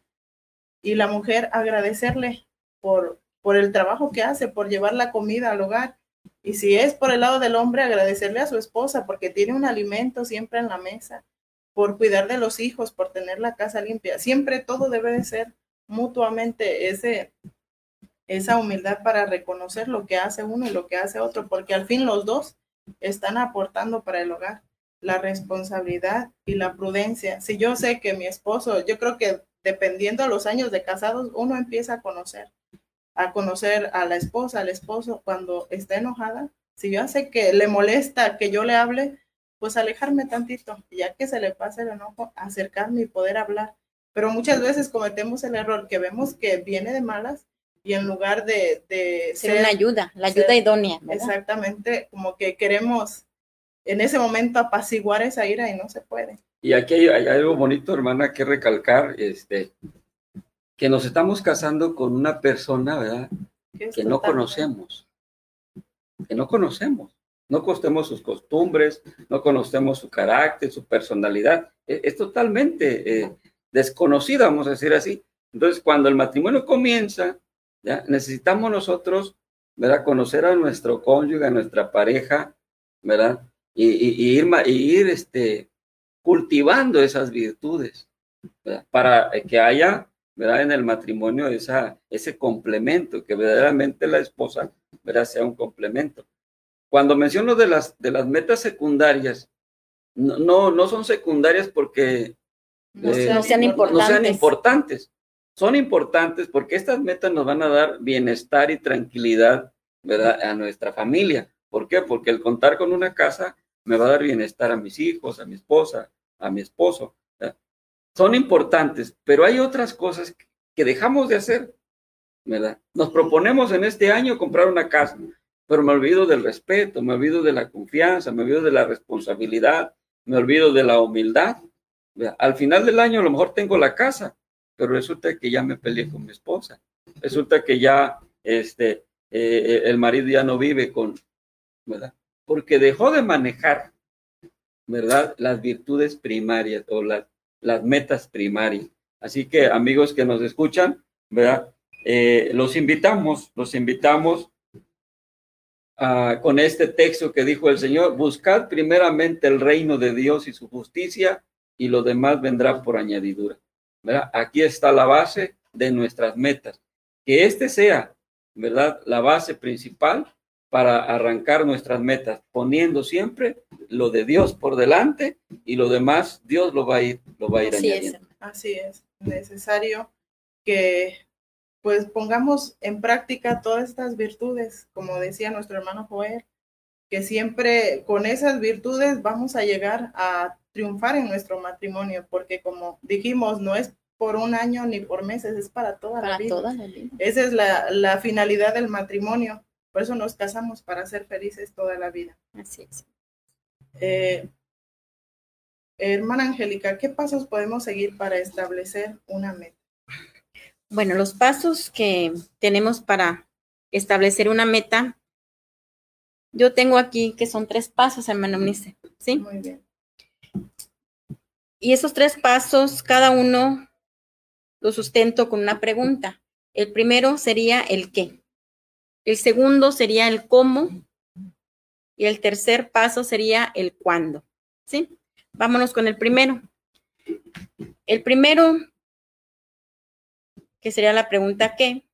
y la mujer agradecerle por, por el trabajo que hace, por llevar la comida al hogar. Y si es por el lado del hombre, agradecerle a su esposa porque tiene un alimento siempre en la mesa por cuidar de los hijos, por tener la casa limpia. Siempre todo debe de ser mutuamente ese, esa humildad para reconocer lo que hace uno y lo que hace otro, porque al fin los dos están aportando para el hogar la responsabilidad y la prudencia. Si yo sé que mi esposo, yo creo que dependiendo de los años de casados, uno empieza a conocer, a conocer a la esposa, al esposo cuando está enojada. Si yo sé que le molesta que yo le hable, pues alejarme tantito, ya que se le pase el enojo, acercarme y poder hablar. Pero muchas veces cometemos el error que vemos que viene de malas y en lugar de, de ser, una ayuda, la ayuda idónea. Exactamente, como que queremos en ese momento apaciguar esa ira y no se puede. Y aquí hay, algo bonito, hermana, que recalcar, este, que nos estamos casando con una persona, ¿verdad? Que no conocemos, que no conocemos. No conocemos sus costumbres, no conocemos su carácter, su personalidad. E, es, totalmente eh, desconocida, vamos a decir así. Entonces, cuando el matrimonio comienza, ¿ya? necesitamos nosotros, ¿verdad? Conocer a nuestro cónyuge, a nuestra pareja, ¿verdad? Y, ir, y ir este, cultivando esas virtudes, ¿verdad? Para que haya, ¿verdad? En el matrimonio esa, ese complemento, que verdaderamente la esposa, ¿verdad? Sea un complemento. Cuando menciono de las, de las metas secundarias, no, no, son secundarias porque no, eh, sean importantes. sean importantes. Son importantes porque estas metas nos van a dar bienestar y tranquilidad ¿verdad? a nuestra familia. ¿Por qué? Porque el contar con una casa me va a dar bienestar a mis hijos, a mi esposa, a mi esposo. Son importantes, pero hay otras cosas que dejamos de hacer. ¿verdad? Nos proponemos en este año comprar una casa, pero me olvido del respeto, me olvido de la confianza, me olvido de la responsabilidad, me olvido de la humildad. Al final del año a lo mejor tengo la casa, pero resulta que ya me peleé con mi esposa, resulta que ya este, eh, el marido ya no vive con, ¿verdad? Porque dejó de manejar, ¿verdad? Las virtudes primarias o las, metas primarias. Así que amigos que nos escuchan, ¿verdad? Eh, los invitamos, los invitamos con este texto que dijo el Señor, buscad primeramente el reino de Dios y su justicia y lo demás vendrá por añadidura. ¿verdad? Aquí está la base de nuestras metas. Que este sea, ¿verdad? La base principal para arrancar nuestras metas, poniendo siempre lo de Dios por delante y lo demás Dios lo va a ir, lo va a ir añadiendo. así es, necesario que pues pongamos en práctica todas estas virtudes, como decía nuestro hermano Joel, que siempre con esas virtudes vamos a llegar a triunfar en nuestro matrimonio, porque como dijimos, no es por un año ni por meses, es para toda, la, vida. Esa es la, finalidad del matrimonio, por eso nos casamos, para ser felices toda la vida. Así es. Eh, hermana Angélica, ¿qué pasos podemos seguir para establecer una meta? Bueno, los pasos que tenemos para establecer una meta, yo tengo aquí que son tres pasos, hermano Unice, ¿sí? Muy bien. Y esos tres pasos, cada uno lo sustento con una pregunta. El primero sería el qué. El segundo sería el cómo. Y el tercer paso sería el cuándo. ¿Sí? Vámonos con el primero. El primero que sería la pregunta ¿qué?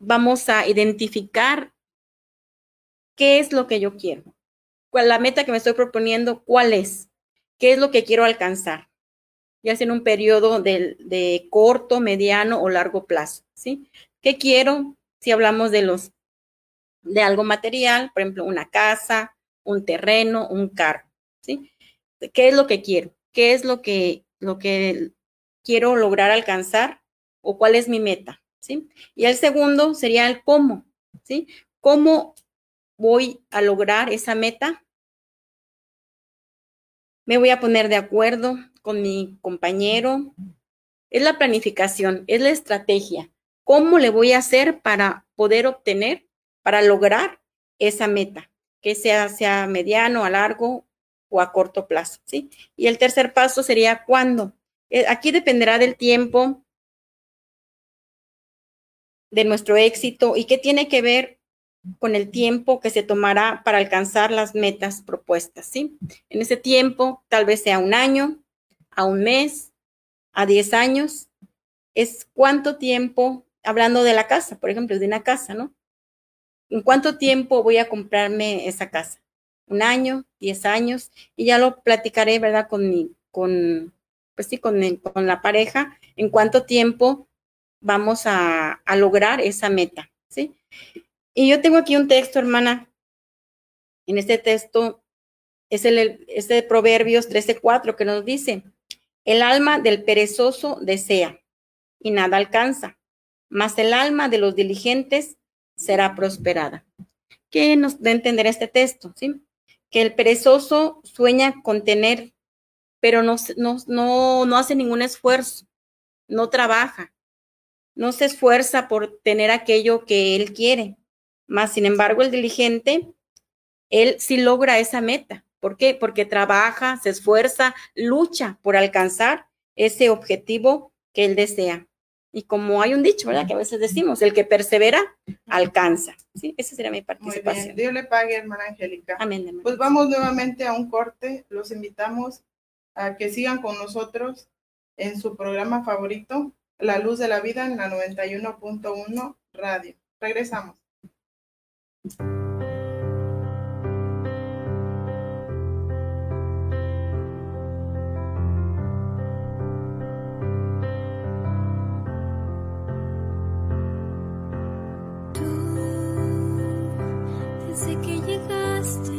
vamos a identificar qué es lo que yo quiero. ¿Cuál la meta que me estoy proponiendo? ¿Cuál es? ¿Qué es lo que quiero alcanzar? Ya sea en un periodo de, de corto, mediano o largo plazo, ¿sí? ¿Qué quiero? Si hablamos de los de algo material, por ejemplo, una casa, un terreno, un carro, ¿sí? ¿Qué es lo que quiero? ¿Qué es lo que lo que quiero lograr alcanzar o cuál es mi meta, ¿sí? Y el segundo sería el cómo, ¿sí? ¿Cómo voy a lograr esa meta? Me voy a poner de acuerdo con mi compañero. Es la planificación, es la estrategia. ¿Cómo le voy a hacer para poder obtener, para lograr esa meta? Que sea, sea mediano, a largo o a corto plazo, ¿sí? Y el tercer paso sería cuándo. Eh, aquí dependerá del tiempo, de nuestro éxito y qué tiene que ver con el tiempo que se tomará para alcanzar las metas propuestas, ¿sí? En ese tiempo, tal vez sea un año, a un mes, a 10 años, es cuánto tiempo, hablando de la casa, por ejemplo, de una casa, ¿no? ¿En cuánto tiempo voy a comprarme esa casa? ¿Un año? ¿10 años? Y ya lo platicaré, ¿verdad? Con mi, con, pues sí, con, con la pareja, en cuánto tiempo vamos a, a lograr esa meta, ¿sí? Y yo tengo aquí un texto, hermana. En este texto es el es de Proverbios 13:4 que nos dice: El alma del perezoso desea y nada alcanza, mas el alma de los diligentes será prosperada. ¿Qué nos da a entender este texto? ¿sí? Que el perezoso sueña con tener pero no, no, no, no hace ningún esfuerzo, no trabaja, no se esfuerza por tener aquello que él quiere. Más, sin embargo, el diligente, él sí logra esa meta. ¿Por qué? Porque trabaja, se esfuerza, lucha por alcanzar ese objetivo que él desea. Y como hay un dicho, ¿verdad? Que a veces decimos, el que persevera, alcanza. ¿Sí? Esa sería mi participación. Muy bien. Dios le pague, hermana Angélica. Amén, hermana. Pues vamos nuevamente a un corte. Los invitamos a que sigan con nosotros en su programa favorito, La Luz de la Vida, en la 91.1 Radio. Regresamos. Que llegaste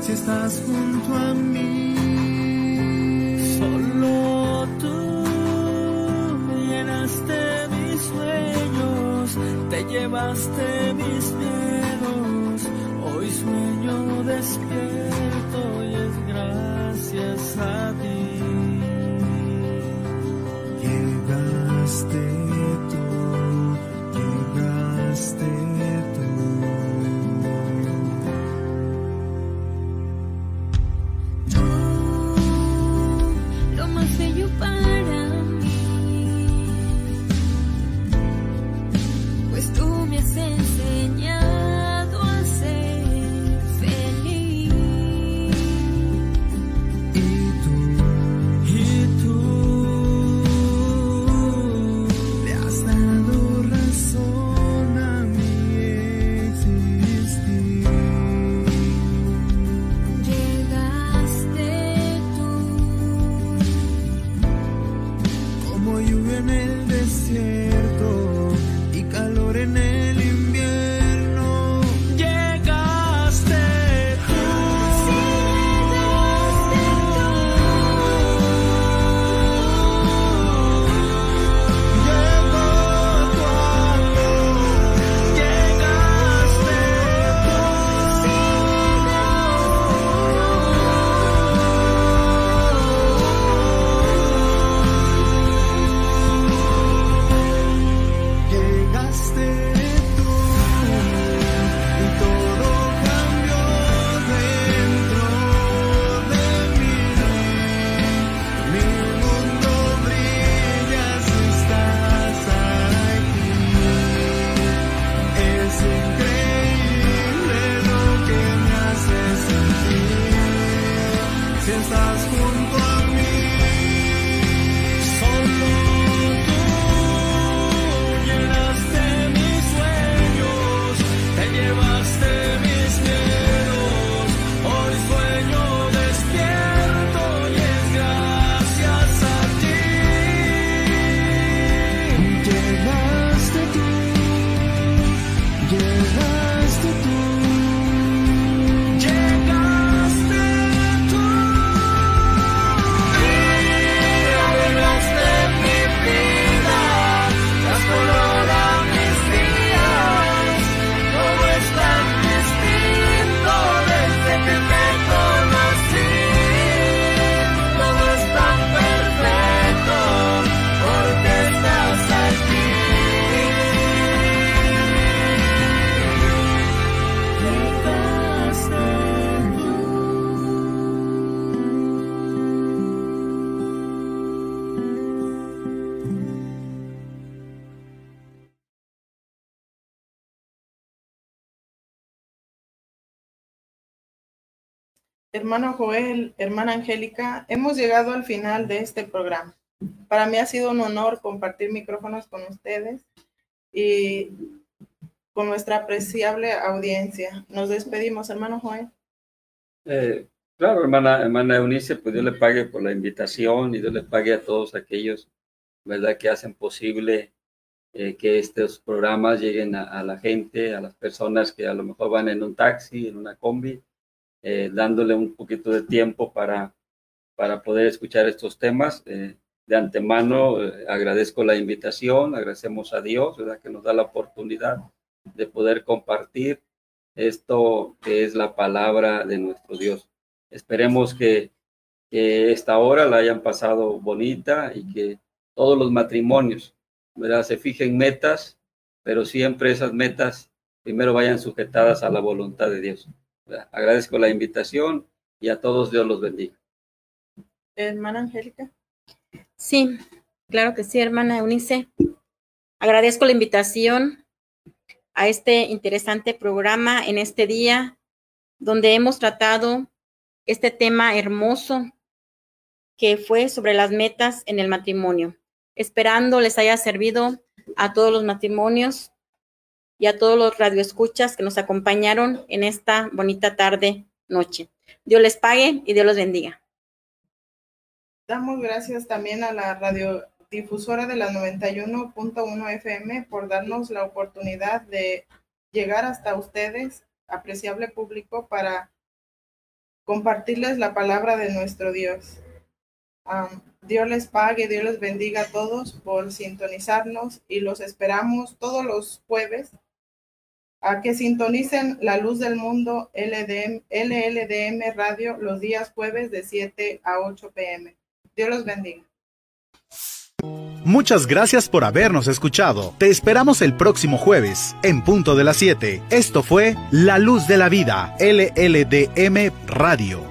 si estás junto a mí. Solo tú llenaste mis sueños, te llevaste mis miedos. Hoy sueño despierto y es gracias a ti. Llegaste Hermano Joel, hermana Angélica, hemos llegado al final de este programa. Para mí ha sido un honor compartir micrófonos con ustedes y con nuestra apreciable audiencia. Nos despedimos, hermano Joel. Eh, claro, hermana, hermana Eunice, pues Dios le pague por la invitación y Dios le pague a todos aquellos, ¿verdad?, que hacen posible eh, que estos programas lleguen a, a, la gente, a las personas que a lo mejor van en un taxi, en una combi, eh, dándole un poquito de tiempo para, para poder escuchar estos temas. Eh, de antemano eh, agradezco la invitación, agradecemos a Dios, ¿verdad?, que nos da la oportunidad de poder compartir esto que es la palabra de nuestro Dios. Esperemos que, que esta hora la hayan pasado bonita y que todos los matrimonios ¿verdad? se fijen metas, pero siempre esas metas primero vayan sujetadas a la voluntad de Dios. Agradezco la invitación y a todos Dios los bendiga. Hermana Angélica. Sí, claro que sí, hermana Eunice. Agradezco la invitación a este interesante programa en este día donde hemos tratado este tema hermoso que fue sobre las metas en el matrimonio. Esperando les haya servido a todos los matrimonios y a todos los radioescuchas que nos acompañaron en esta bonita tarde, noche. Dios les pague y Dios los bendiga. Damos gracias también a la radiodifusora de la 91.1 FM por darnos la oportunidad de llegar hasta ustedes, apreciable público, para compartirles la palabra de nuestro Dios. Dios les pague, Dios les bendiga a todos por sintonizarnos y los esperamos todos los jueves a que sintonicen La Luz del Mundo LDM, LLDM Radio los días jueves de 7 a 8 pm. Dios los bendiga. Muchas gracias por habernos escuchado. Te esperamos el próximo jueves, en punto de las 7. Esto fue La Luz de la Vida, LLDM Radio.